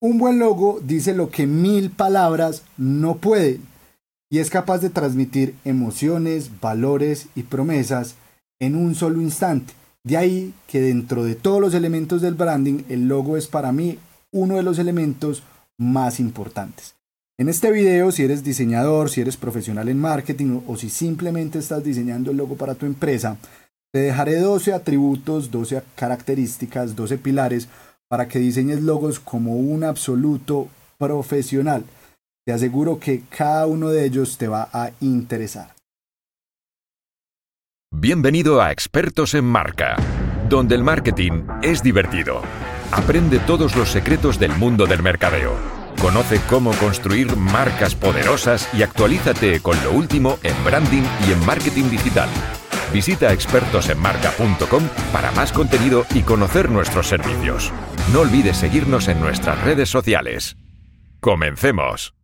Un buen logo dice lo que mil palabras no pueden y es capaz de transmitir emociones, valores y promesas en un solo instante. De ahí que dentro de todos los elementos del branding, el logo es para mí uno de los elementos más importantes. En este video, si eres diseñador, si eres profesional en marketing o si simplemente estás diseñando el logo para tu empresa, te dejaré 12 atributos, 12 características, 12 pilares para que diseñes logos como un absoluto profesional. Te aseguro que cada uno de ellos te va a interesar. Bienvenido a Expertos en Marca, donde el marketing es divertido. Aprende todos los secretos del mundo del mercadeo. Conoce cómo construir marcas poderosas y actualízate con lo último en branding y en marketing digital. Visita expertosenmarca.com para más contenido y conocer nuestros servicios. No olvides seguirnos en nuestras redes sociales. Comencemos.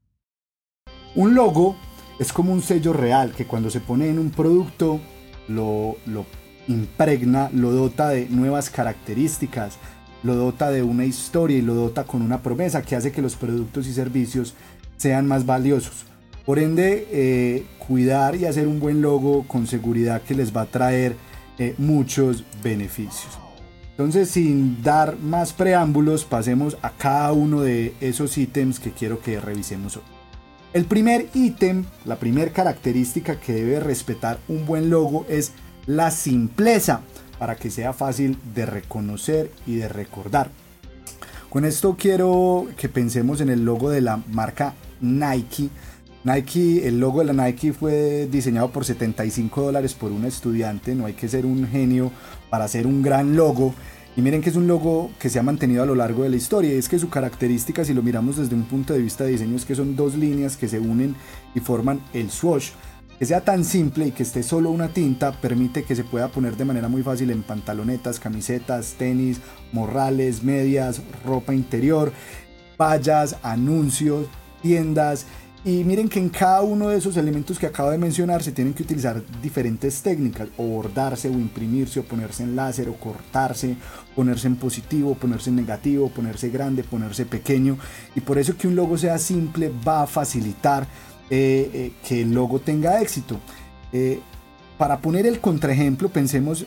Un logo es como un sello real que cuando se pone en un producto lo, lo impregna, lo dota de nuevas características, lo dota de una historia y lo dota con una promesa que hace que los productos y servicios sean más valiosos. Por ende, eh, cuidar y hacer un buen logo con seguridad que les va a traer eh, muchos beneficios. Entonces, sin dar más preámbulos, pasemos a cada uno de esos ítems que quiero que revisemos hoy. El primer ítem, la primera característica que debe respetar un buen logo es la simpleza para que sea fácil de reconocer y de recordar. Con esto quiero que pensemos en el logo de la marca Nike Nike, el logo de la Nike fue diseñado por 75 dólares por un estudiante, no hay que ser un genio para hacer un gran logo. Y miren que es un logo que se ha mantenido a lo largo de la historia. Y es que su característica, si lo miramos desde un punto de vista de diseño, es que son dos líneas que se unen y forman el swoosh. Que sea tan simple y que esté solo una tinta permite que se pueda poner de manera muy fácil en pantalonetas, camisetas, tenis, morrales, medias, ropa interior, vallas, anuncios, tiendas y miren que en cada uno de esos elementos que acabo de mencionar se tienen que utilizar diferentes técnicas, o bordarse, o imprimirse, o ponerse en láser, o cortarse, ponerse en positivo, ponerse en negativo, ponerse grande, ponerse pequeño. Y por eso que un logo sea simple va a facilitar eh, eh, que el logo tenga éxito. Eh, para poner el contraejemplo, pensemos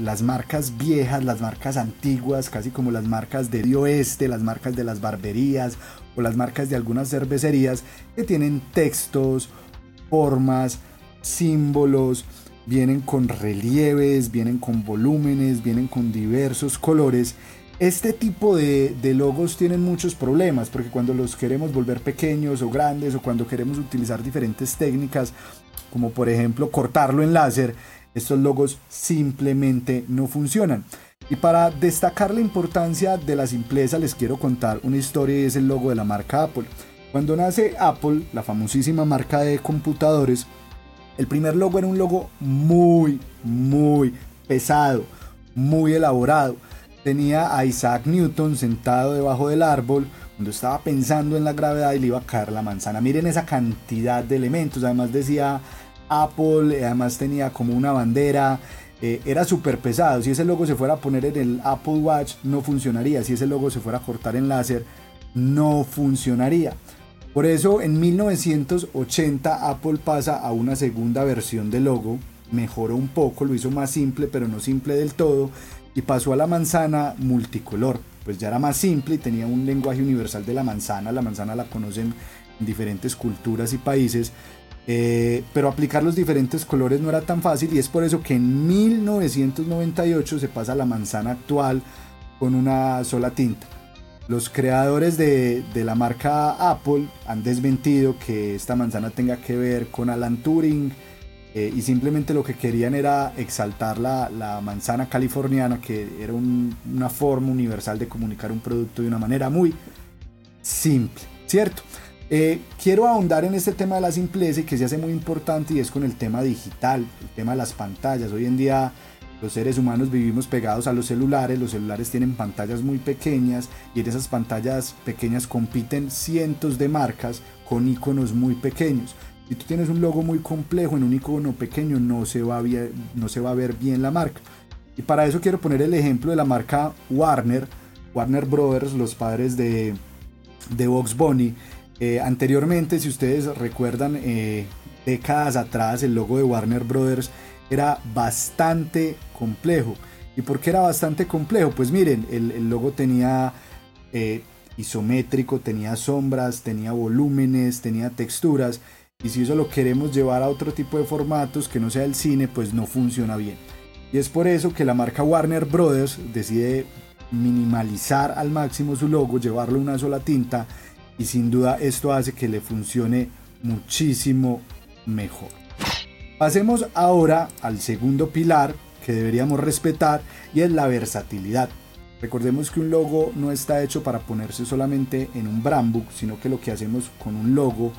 las marcas viejas, las marcas antiguas, casi como las marcas del oeste, las marcas de las barberías o las marcas de algunas cervecerías que tienen textos, formas, símbolos, vienen con relieves, vienen con volúmenes, vienen con diversos colores. Este tipo de, logos tienen muchos problemas porque cuando los queremos volver pequeños o grandes o cuando queremos utilizar diferentes técnicas como por ejemplo cortarlo en láser, estos logos simplemente no funcionan. Y para destacar la importancia de la simpleza les quiero contar una historia y es el logo de la marca Apple. Cuando nace Apple, la famosísima marca de computadores, el primer logo era un logo muy, muy pesado, muy elaborado. Tenía a Isaac Newton sentado debajo del árbol cuando estaba pensando en la gravedad y le iba a caer la manzana. Miren esa cantidad de elementos. Además decía Apple, además tenía como una bandera, eh, era súper pesado. Si ese logo se fuera a poner en el Apple Watch, no funcionaría. Si ese logo se fuera a cortar en láser, no funcionaría. Por eso en 1980 Apple pasa a una segunda versión del logo, mejoró un poco, lo hizo más simple, pero no simple del todo, y pasó a la manzana multicolor. Pues ya era más simple y tenía un lenguaje universal de la manzana. La manzana la conocen en diferentes culturas y países, eh, pero aplicar los diferentes colores no era tan fácil y es por eso que en 1998 se pasa a la manzana actual con una sola tinta. Los creadores de, la marca Apple han desmentido que esta manzana tenga que ver con Alan Turing eh, y simplemente lo que querían era exaltar la, manzana californiana, que era una forma universal de comunicar un producto de una manera muy simple, ¿cierto? Eh, quiero ahondar en este tema de la simpleza y que se hace muy importante y es con el tema digital, el tema de las pantallas. Hoy en día los seres humanos vivimos pegados a los celulares, los celulares tienen pantallas muy pequeñas y en esas pantallas pequeñas compiten cientos de marcas con iconos muy pequeños. Si tú tienes un logo muy complejo en un icono pequeño, no se va no se va a ver bien la marca. Y para eso quiero poner el ejemplo de la marca Warner, Warner Brothers, los padres de, de Box Bunny. Eh, anteriormente, si ustedes recuerdan, eh, décadas atrás, el logo de Warner Brothers era bastante complejo. ¿Y por qué era bastante complejo? Pues miren, el, logo tenía eh, isométrico, tenía sombras, tenía volúmenes, tenía texturas. Y si eso lo queremos llevar a otro tipo de formatos que no sea el cine, pues no funciona bien. Y es por eso que la marca Warner Brothers decide minimalizar al máximo su logo, llevarlo una sola tinta y sin duda esto hace que le funcione muchísimo mejor. Pasemos ahora al segundo pilar que deberíamos respetar y es la versatilidad. Recordemos que un logo no está hecho para ponerse solamente en un brand book, sino que lo que hacemos con un logo,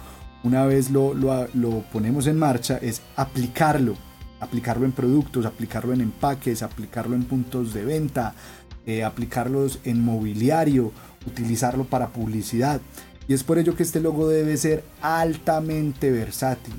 una vez lo, lo ponemos en marcha, es aplicarlo aplicarlo en productos, aplicarlo en empaques, aplicarlo en puntos de venta, eh, aplicarlos en mobiliario, utilizarlo para publicidad. Y es por ello que este logo debe ser altamente versátil,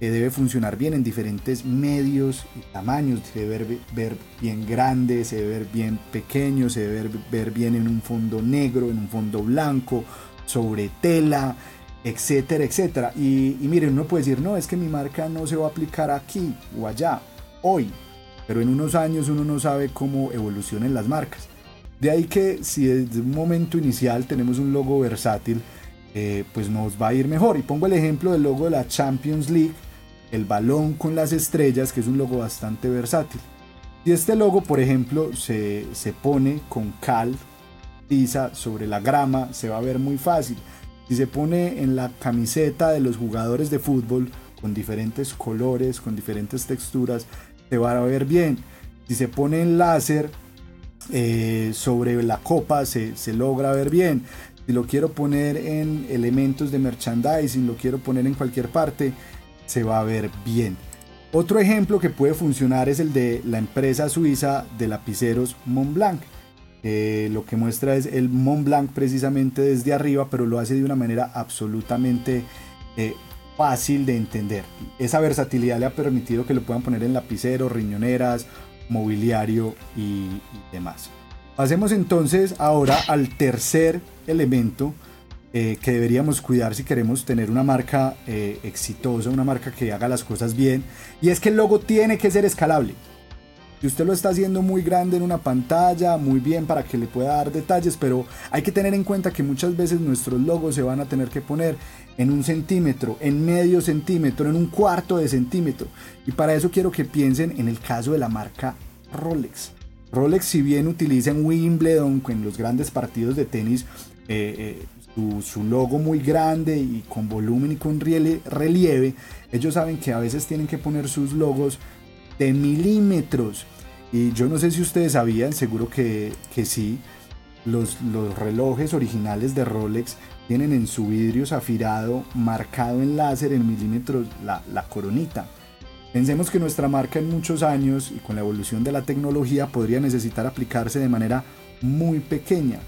que debe funcionar bien en diferentes medios y tamaños, debe ver, bien grande, debe ver bien pequeño, debe ver bien en un fondo negro, en un fondo blanco, sobre tela, etcétera, etcétera. Y, miren, uno puede decir, no, es que mi marca no se va a aplicar aquí o allá, hoy, pero en unos años uno no sabe cómo evolucionen las marcas. De ahí que si desde un momento inicial tenemos un logo versátil, eh, pues nos va a ir mejor. Y pongo el ejemplo del logo de la Champions League, el balón con las estrellas, que es un logo bastante versátil. Si este logo, por ejemplo, se, se pone con cal, sobre la grama, se va a ver muy fácil. Si se pone en la camiseta de los jugadores de fútbol con diferentes colores, con diferentes texturas, se va a ver bien. Si se pone en láser eh, sobre la copa, se, se logra ver bien. Si lo quiero poner en elementos de merchandising, lo quiero poner en cualquier parte, se va a ver bien. Otro ejemplo que puede funcionar es el de la empresa suiza de lapiceros Montblanc. Eh, lo que muestra es el Mont Blanc precisamente desde arriba, pero lo hace de una manera absolutamente eh, fácil de entender. Esa versatilidad le ha permitido que lo puedan poner en lapiceros, riñoneras, mobiliario y, demás. Pasemos entonces ahora al tercer elemento eh, que deberíamos cuidar si queremos tener una marca exitosa, una marca que haga las cosas bien, y es que el logo tiene que ser escalable. Si usted lo está haciendo muy grande en una pantalla, muy bien para que le pueda dar detalles, pero hay que tener en cuenta que muchas veces nuestros logos se van a tener que poner en un centímetro, en medio centímetro, en un cuarto de centímetro. Y para eso quiero que piensen en el caso de la marca Rolex. Rolex, si bien utiliza en Wimbledon, en los grandes partidos de tenis, eh, eh, su, su, logo muy grande y con volumen y con relieve, ellos saben que a veces tienen que poner sus logos de milímetros y yo no sé si ustedes sabían, seguro que, sí, los, los, relojes originales de Rolex tienen en su vidrio zafirado marcado en láser en milímetros la, la coronita. Pensemos que nuestra marca en muchos años y con la evolución de la tecnología podría necesitar aplicarse de manera muy pequeña.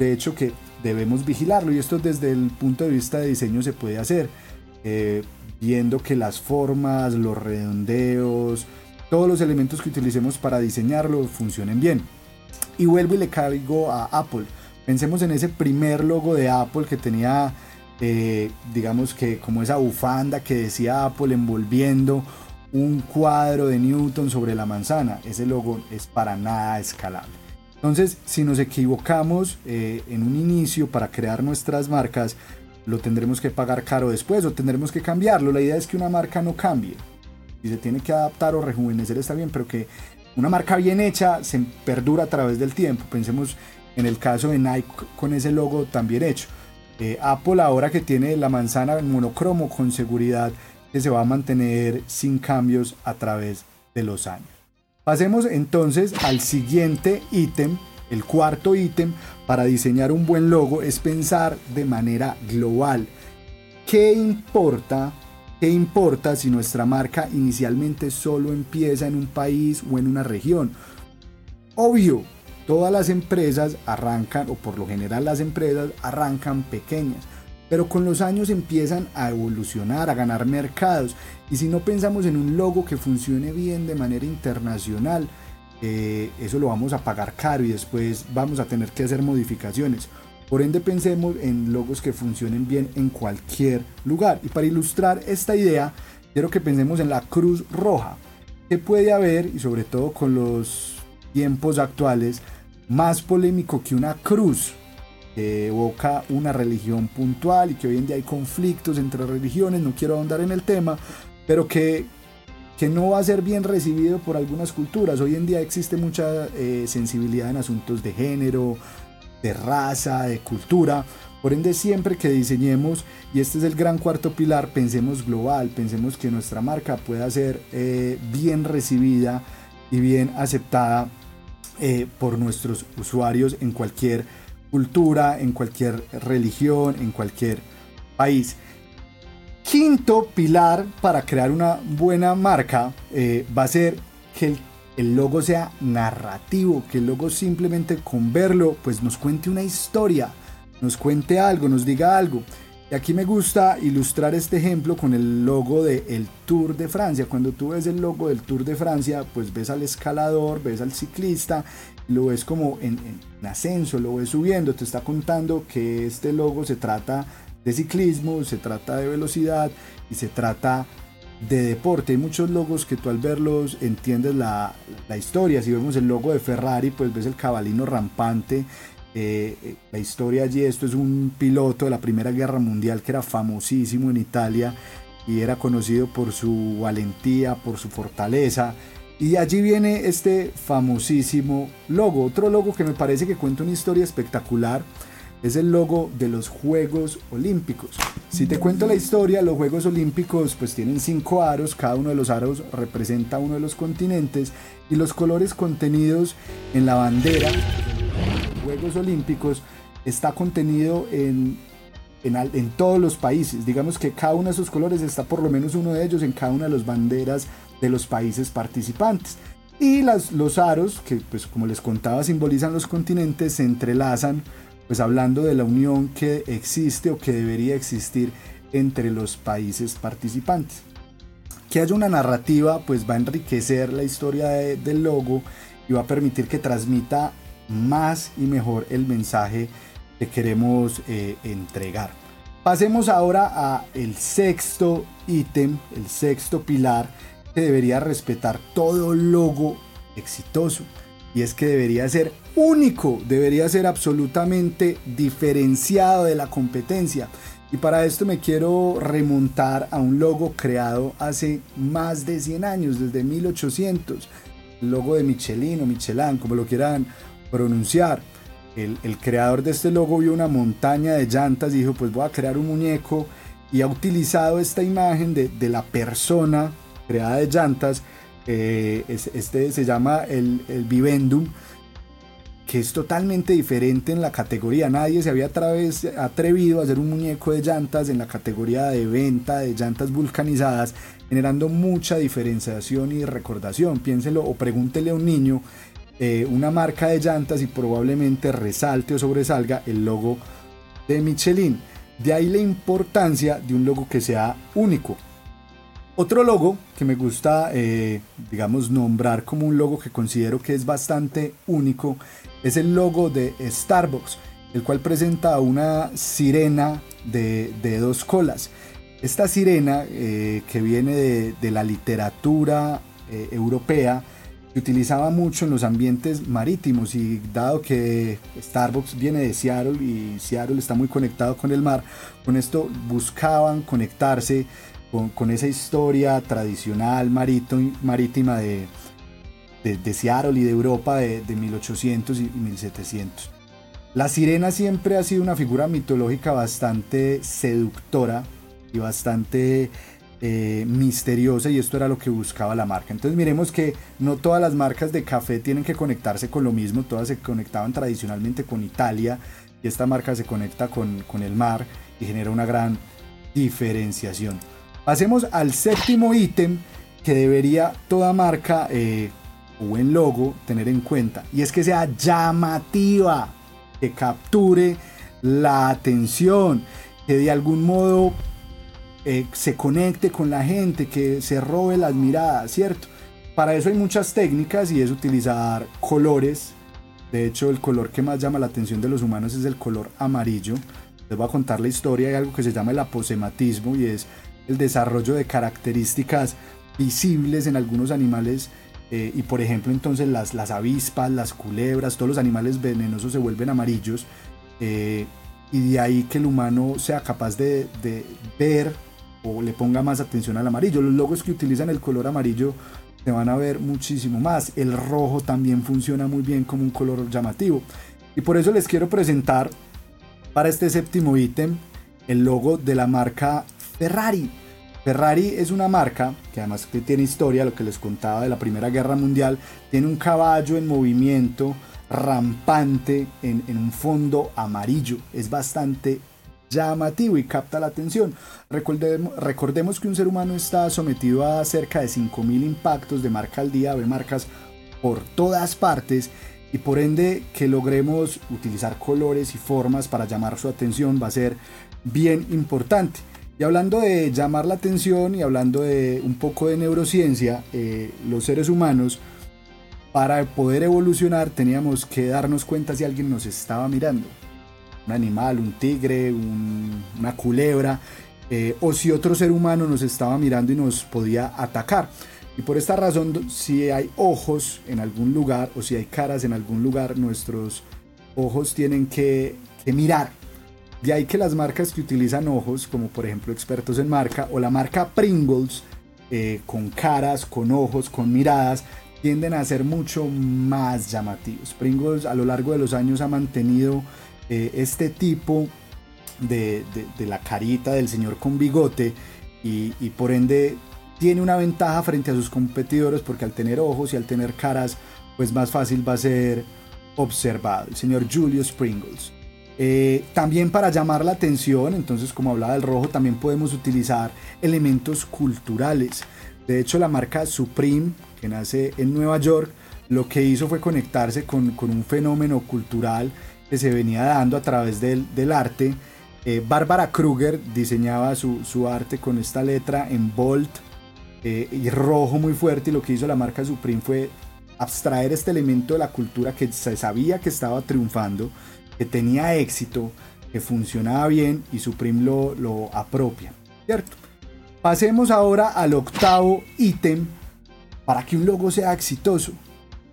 De hecho que debemos vigilarlo y esto desde el punto de vista de diseño se puede hacer. Eh, viendo que las formas, los redondeos, todos los elementos que utilicemos para diseñarlo funcionen bien. Y vuelvo y le caigo a Apple. Pensemos en ese primer logo de Apple que tenía, eh, digamos que como esa bufanda que decía Apple envolviendo un cuadro de Newton sobre la manzana. Ese logo es para nada escalable. Entonces, si nos equivocamos eh, en un inicio para crear nuestras marcas, lo tendremos que pagar caro después o tendremos que cambiarlo. La idea es que una marca no cambie y se tiene que adaptar o rejuvenecer está bien, pero que una marca bien hecha se perdura a través del tiempo. Pensemos en el caso de Nike con ese logo tan bien hecho. Eh, Apple ahora que tiene la manzana en monocromo con seguridad que se va a mantener sin cambios a través de los años. Pasemos entonces al siguiente ítem, el cuarto ítem para diseñar un buen logo es pensar de manera global. ¿Qué importa ¿Qué importa si nuestra marca inicialmente solo empieza en un país o en una región? Obvio, todas las empresas arrancan, o por lo general las empresas arrancan pequeñas. pero con los años empiezan a evolucionar, a ganar mercados. Y si no pensamos en un logo que funcione bien de manera internacional, eh, eso lo vamos a pagar caro y después vamos a tener que hacer modificaciones. Por ende pensemos en logos que funcionen bien en cualquier lugar. Y para ilustrar esta idea, quiero que pensemos en la Cruz Roja. ¿Qué puede haber, y sobre todo con los tiempos actuales, más polémico que una cruz? que evoca una religión puntual y que hoy en día hay conflictos entre religiones, no quiero ahondar en el tema, pero que, que no va a ser bien recibido por algunas culturas. Hoy en día existe mucha eh, sensibilidad en asuntos de género, de raza, de cultura. Por ende, siempre que diseñemos, y este es el gran cuarto pilar, pensemos global, pensemos que nuestra marca pueda ser eh, bien recibida y bien aceptada eh, por nuestros usuarios en cualquier cultura, en cualquier religión, en cualquier país. Quinto pilar para crear una buena marca eh, va a ser que el, logo sea narrativo, que el logo simplemente con verlo pues nos cuente una historia, nos cuente algo, nos diga algo. Y aquí me gusta ilustrar este ejemplo con el logo del el Tour de Francia. Cuando tú ves el logo del Tour de Francia, pues ves al escalador, ves al ciclista lo ves como en, ascenso, lo ves subiendo, te está contando que este logo se trata de ciclismo, se trata de velocidad y se trata de deporte. Hay muchos logos que tú al verlos entiendes la, historia. Si vemos el logo de Ferrari, pues ves el cabalino rampante. Eh, eh, la historia allí, esto es un piloto de la Primera Guerra Mundial que era famosísimo en Italia y era conocido por su valentía, por su fortaleza. Y allí viene este famosísimo logo. Otro logo que me parece que cuenta una historia espectacular es el logo de los Juegos Olímpicos. Si te cuento la historia, los Juegos Olímpicos pues tienen cinco aros, cada uno de los aros representa uno de los continentes y los colores contenidos en la bandera de los Juegos Olímpicos está contenido en, en, en, todos los países. Digamos que cada uno de esos colores está por lo menos uno de ellos en cada una de las banderas de los países participantes. Y las, los aros, que pues como les contaba simbolizan los continentes, se entrelazan pues hablando de la unión que existe o que debería existir entre los países participantes. Que haya una narrativa pues va a enriquecer la historia del logo y va a permitir que transmita más y mejor el mensaje que queremos eh, entregar. Pasemos ahora a el sexto ítem, el sexto pilar que debería respetar todo logo exitoso. Y es que debería ser único, debería ser absolutamente diferenciado de la competencia. Y para esto me quiero remontar a un logo creado hace más de 100 años, desde 1800. El logo de Michelin o Michelin, como lo quieran pronunciar. El, creador de este logo vio una montaña de llantas y dijo, pues voy a crear un muñeco. Y ha utilizado esta imagen de, de la persona creada de llantas. Eh, este se llama el, Vivendum, que es totalmente diferente en la categoría. Nadie se había atrevido a hacer un muñeco de llantas en la categoría de venta de llantas vulcanizadas, generando mucha diferenciación y recordación. Piénselo o pregúntele a un niño eh, una marca de llantas y probablemente resalte o sobresalga el logo de Michelin. De ahí la importancia de un logo que sea único. Otro logo que me gusta, eh, digamos, nombrar como un logo que considero que es bastante único es el logo de Starbucks, el cual presenta una sirena de, dos colas. Esta sirena, eh, que viene de, la literatura eh, europea, se utilizaba mucho en los ambientes marítimos y dado que Starbucks viene de Seattle y Seattle está muy conectado con el mar, con esto buscaban conectarse con, esa historia tradicional marítima de, de, Seattle y de Europa de, 1800 y 1700. La sirena siempre ha sido una figura mitológica bastante seductora y bastante eh, misteriosa y esto era lo que buscaba la marca. Entonces miremos que no todas las marcas de café tienen que conectarse con lo mismo, todas se conectaban tradicionalmente con Italia y esta marca se conecta con, con el mar y genera una gran diferenciación. Pasemos al séptimo ítem que debería toda marca eh, o buen logo tener en cuenta. Y es que sea llamativa, que capture la atención. que de algún modo eh, se conecte con la gente, que se robe las miradas, ¿cierto? Para eso hay muchas técnicas y es utilizar colores. De hecho, el color que más llama la atención de los humanos es el color amarillo. Les voy a contar la historia de algo que se llama el aposematismo y es el desarrollo de características visibles en algunos animales eh, y por ejemplo entonces las, las avispas, las culebras, todos los animales venenosos se vuelven amarillos eh, y de ahí que el humano sea capaz de, de, ver o le ponga más atención al amarillo. Los logos que utilizan el color amarillo se van a ver muchísimo más. El rojo también funciona muy bien como un color llamativo. Y por eso les quiero presentar para este séptimo ítem el logo de la marca Ferrari. Ferrari es una marca que además tiene historia, lo que les contaba de la Primera Guerra Mundial, tiene un caballo en movimiento rampante en, un fondo amarillo. Es bastante llamativo y capta la atención. Recordemos, recordemos, que un ser humano está sometido a cerca de 5.000 impactos de marca al día, ve marcas por todas partes y por ende que logremos utilizar colores y formas para llamar su atención va a ser bien importante. Y hablando de llamar la atención y hablando de un poco de neurociencia, eh, los seres humanos, para poder evolucionar teníamos que darnos cuenta si alguien nos estaba mirando. Un animal, un tigre, una culebra, eh, o si otro ser humano nos estaba mirando y nos podía atacar. Y por esta razón, si hay ojos en algún lugar o si hay caras en algún lugar, nuestros ojos tienen que, que mirar de ahí que las marcas que utilizan ojos, como por ejemplo expertos en marca o la marca Pringles, eh, con caras, con ojos, con miradas, tienden a ser mucho más llamativos. Pringles a lo largo de los años ha mantenido eh, este tipo de, la carita del señor con bigote y, y por ende tiene una ventaja frente a sus competidores porque al tener ojos y al tener caras, pues más fácil va a ser observado. El señor Julius Pringles. Eh, también para llamar la atención, entonces como hablaba del rojo, también podemos utilizar elementos culturales. De hecho, la marca Supreme, que nace en Nueva York, lo que hizo fue conectarse con, un fenómeno cultural que se venía dando a través del, arte. Eh, Bárbara Kruger diseñaba su, arte con esta letra en bold eh, y rojo muy fuerte y lo que hizo la marca Supreme fue abstraer este elemento de la cultura que se sabía que estaba triunfando que tenía éxito, que funcionaba bien y Supreme lo, lo apropia, ¿cierto? Pasemos ahora al octavo ítem para que un logo sea exitoso.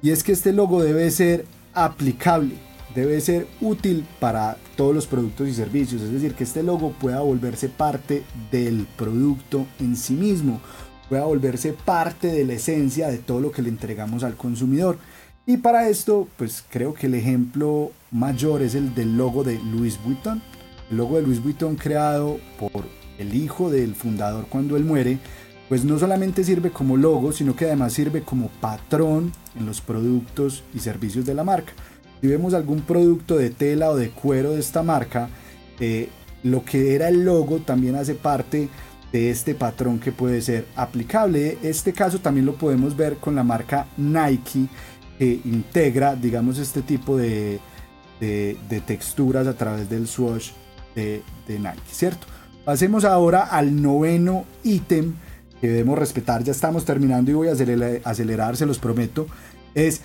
Y es que este logo debe ser aplicable, debe ser útil para todos los productos y servicios. Es decir, que este logo pueda volverse parte del producto en sí mismo, pueda volverse parte de la esencia de todo lo que le entregamos al consumidor. Y para esto, pues creo que el ejemplo mayor es el del logo de Louis Vuitton. El logo de Louis Vuitton creado por el hijo del fundador cuando él muere, pues no solamente sirve como logo, sino que además sirve como patrón en los productos y servicios de la marca. Si vemos algún producto de tela o de cuero de esta marca, eh, lo que era el logo también hace parte de este patrón que puede ser aplicable. Este caso también lo podemos ver con la marca Nike que integra, digamos, este tipo de, texturas a través del swatch de, Nike, ¿cierto? Pasemos ahora al noveno ítem que debemos respetar. Ya estamos terminando y voy a acelerar, se los prometo. Es,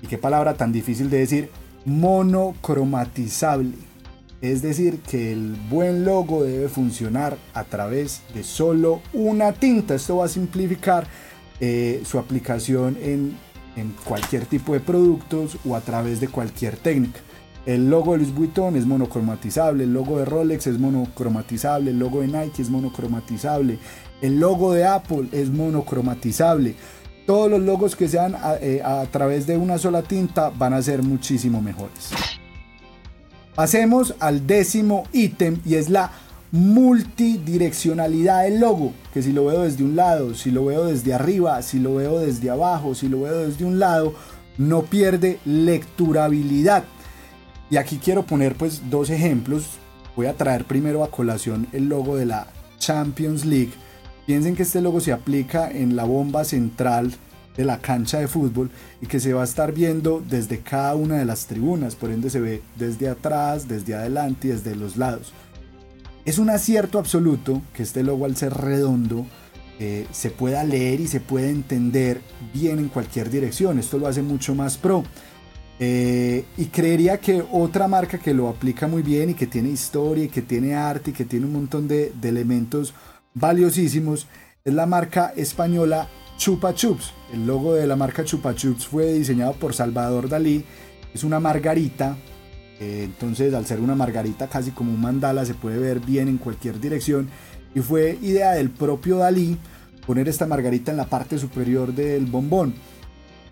y qué palabra tan difícil de decir, monocromatizable. Es decir, que el buen logo debe funcionar a través de solo una tinta. Esto va a simplificar eh, su aplicación en en cualquier tipo de productos o a través de cualquier técnica. El logo de Louis Vuitton es monocromatizable, el logo de Rolex es monocromatizable, el logo de Nike es monocromatizable, el logo de Apple es monocromatizable. Todos los logos que sean a, eh, a través de una sola tinta van a ser muchísimo mejores. Pasemos al décimo ítem y es la multidireccionalidad del logo, que si lo veo desde un lado, si lo veo desde arriba, si lo veo desde abajo, si lo veo desde un lado, no pierde lecturabilidad. Y aquí quiero poner pues dos ejemplos. Voy a traer primero a colación el logo de la Champions League. Piensen que este logo se aplica en la bomba central de la cancha de fútbol y que se va a estar viendo desde cada una de las tribunas, por ende se ve desde atrás, desde adelante y desde los lados. Es un acierto absoluto que este logo al ser redondo eh, se pueda leer y se pueda entender bien en cualquier dirección. Esto lo hace mucho más pro. Eh, y creería que otra marca que lo aplica muy bien y que tiene historia y que tiene arte y que tiene un montón de, elementos valiosísimos es la marca española Chupa Chups. El logo de la marca Chupa Chups fue diseñado por Salvador Dalí. Es una margarita. Eh, entonces al ser una margarita casi como un mandala se puede ver bien en cualquier dirección. Y fue idea del propio Dalí poner esta margarita en la parte superior del bombón.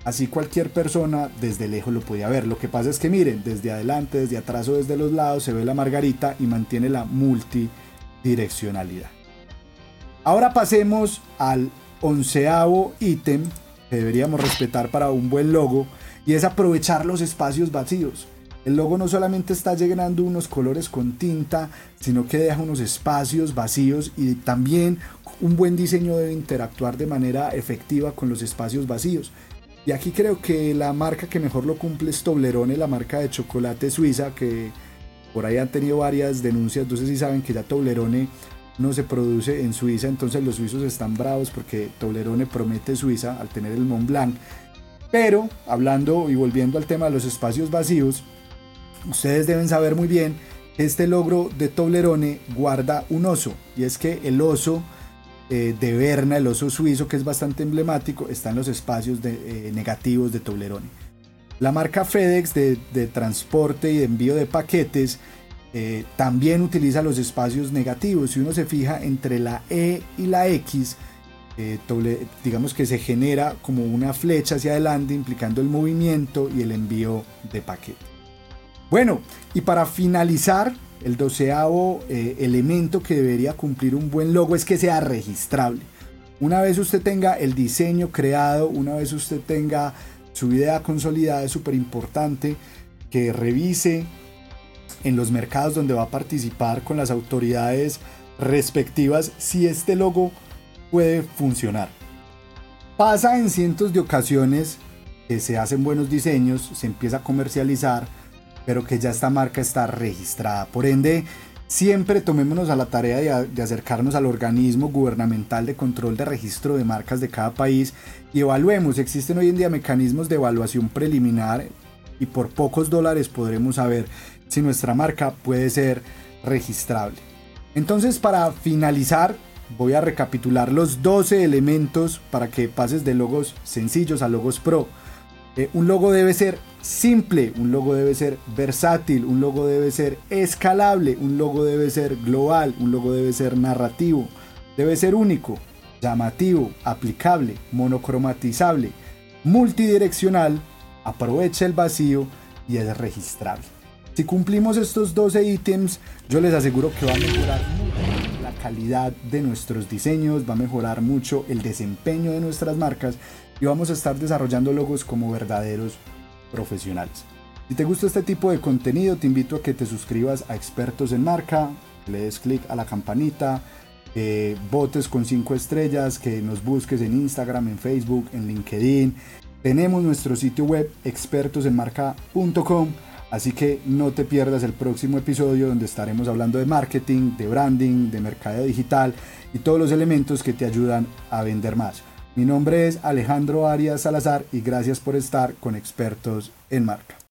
Así cualquier persona desde lejos lo podía ver. Lo que pasa es que miren, desde adelante, desde atrás o desde los lados se ve la margarita y mantiene la multidireccionalidad. Ahora pasemos al onceavo ítem que deberíamos respetar para un buen logo y es aprovechar los espacios vacíos. El logo no solamente está llenando unos colores con tinta, sino que deja unos espacios vacíos y también un buen diseño debe interactuar de manera efectiva con los espacios vacíos. Y aquí creo que la marca que mejor lo cumple es Toblerone, la marca de chocolate suiza, que por ahí han tenido varias denuncias. Sé si saben que ya Toblerone no se produce en Suiza, entonces los suizos están bravos porque Toblerone promete Suiza al tener el Mont Blanc. Pero hablando y volviendo al tema de los espacios vacíos, ustedes deben saber muy bien que este logro de Toblerone guarda un oso, y es que el oso eh, de Berna, el oso suizo, que es bastante emblemático, está en los espacios de, eh, negativos de Toblerone. La marca FedEx de, transporte y de envío de paquetes eh, también utiliza los espacios negativos. Si uno se fija entre la E y la X, digamos que se genera como una flecha hacia adelante implicando el movimiento y el envío de paquete. Bueno, y para finalizar, el doceavo eh, elemento que debería cumplir un buen logo es que sea registrable. Una vez usted tenga el diseño creado, una vez usted tenga su idea consolidada, es súper importante que revise en los mercados donde va a participar con las autoridades respectivas si este logo puede funcionar. Pasa en cientos de ocasiones que se hacen buenos diseños, se empieza a comercializar, pero que ya esta marca está registrada. Por ende, siempre tomémonos a la tarea de, acercarnos al organismo gubernamental de control de registro de marcas de cada país y evaluemos. Existen hoy en día mecanismos de evaluación preliminar y por pocos dólares podremos saber si nuestra marca puede ser registrable. Entonces, para finalizar, voy a recapitular los 12 elementos para que pases de logos sencillos a logos pro. Eh, un logo debe ser simple, un logo debe ser versátil, un logo debe ser escalable, un logo debe ser global, un logo debe ser narrativo, debe ser único, llamativo, aplicable, monocromatizable, multidireccional, aprovecha el vacío y es registrable. Si cumplimos estos 12 ítems, yo les aseguro que va a mejorar mucho la calidad de nuestros diseños, va a mejorar mucho el desempeño de nuestras marcas y vamos a estar desarrollando logos como verdaderos profesionales. Si te gusta este tipo de contenido, te invito a que te suscribas a Expertos en Marca, le des clic a la campanita, eh, votes con 5 estrellas, que nos busques en Instagram, en Facebook, en LinkedIn. Tenemos nuestro sitio web expertosenmarca.com, así que no te pierdas el próximo episodio donde estaremos hablando de marketing, de branding, de mercado digital y todos los elementos que te ayudan a vender más. Mi nombre es Alejandro Arias Salazar y gracias por estar con Expertos en Marca.